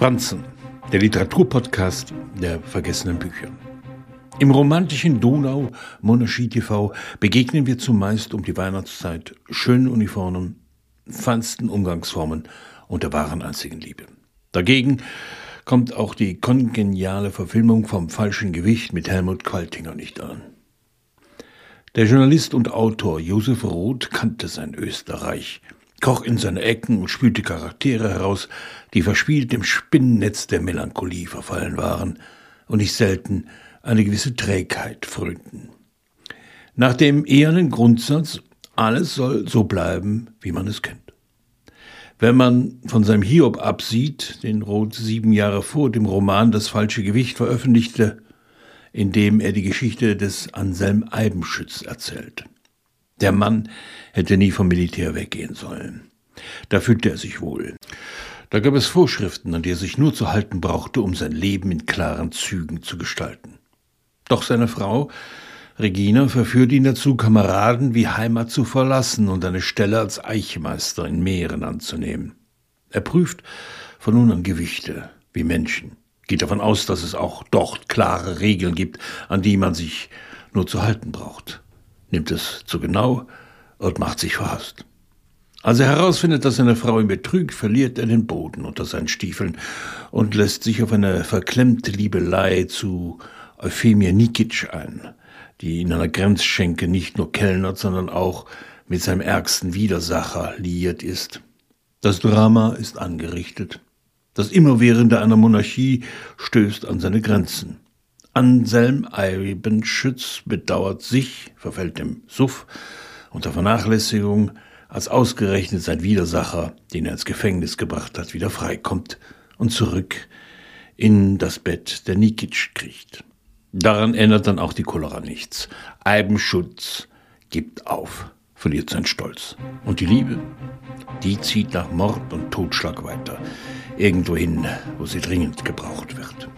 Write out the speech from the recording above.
Franzen, der Literaturpodcast der vergessenen Bücher. Im romantischen Donau Monarchie TV begegnen wir zumeist um die Weihnachtszeit schönen Uniformen, feinsten Umgangsformen und der wahren einzigen Liebe. Dagegen kommt auch die kongeniale Verfilmung vom falschen Gewicht mit Helmut Qualtinger nicht an. Der Journalist und Autor Josef Roth kannte sein Österreich – kroch in seine Ecken und spülte Charaktere heraus, die verspielt im Spinnennetz der Melancholie verfallen waren und nicht selten eine gewisse Trägheit frönten. Nach dem ehernen Grundsatz, alles soll so bleiben, wie man es kennt. Wenn man von seinem Hiob absieht, den Roth sieben Jahre vor dem Roman Das falsche Gewicht veröffentlichte, in dem er die Geschichte des Anselm Eibenschütz erzählt. Der Mann hätte nie vom Militär weggehen sollen. Da fühlte er sich wohl. Da gab es Vorschriften, an die er sich nur zu halten brauchte, um sein Leben in klaren Zügen zu gestalten. Doch seine Frau, Regina, verführte ihn dazu, Kameraden wie Heimat zu verlassen und eine Stelle als Eichmeister in Meeren anzunehmen. Er prüft von nun an Gewichte wie Menschen, geht davon aus, dass es auch dort klare Regeln gibt, an die man sich nur zu halten braucht nimmt es zu genau und macht sich verhasst. Als er herausfindet, dass seine Frau ihn betrügt, verliert er den Boden unter seinen Stiefeln und lässt sich auf eine verklemmte Liebelei zu Euphemia Nikic ein, die in einer Grenzschenke nicht nur kellnert, sondern auch mit seinem ärgsten Widersacher liiert ist. Das Drama ist angerichtet. Das Immerwährende einer Monarchie stößt an seine Grenzen. Anselm Eibenschütz bedauert sich, verfällt dem Suff unter Vernachlässigung, als ausgerechnet sein Widersacher, den er ins Gefängnis gebracht hat, wieder freikommt und zurück in das Bett der Nikic kriecht. Daran ändert dann auch die Cholera nichts. Eibenschutz gibt auf, verliert seinen Stolz. Und die Liebe, die zieht nach Mord und Totschlag weiter, irgendwohin, wo sie dringend gebraucht wird.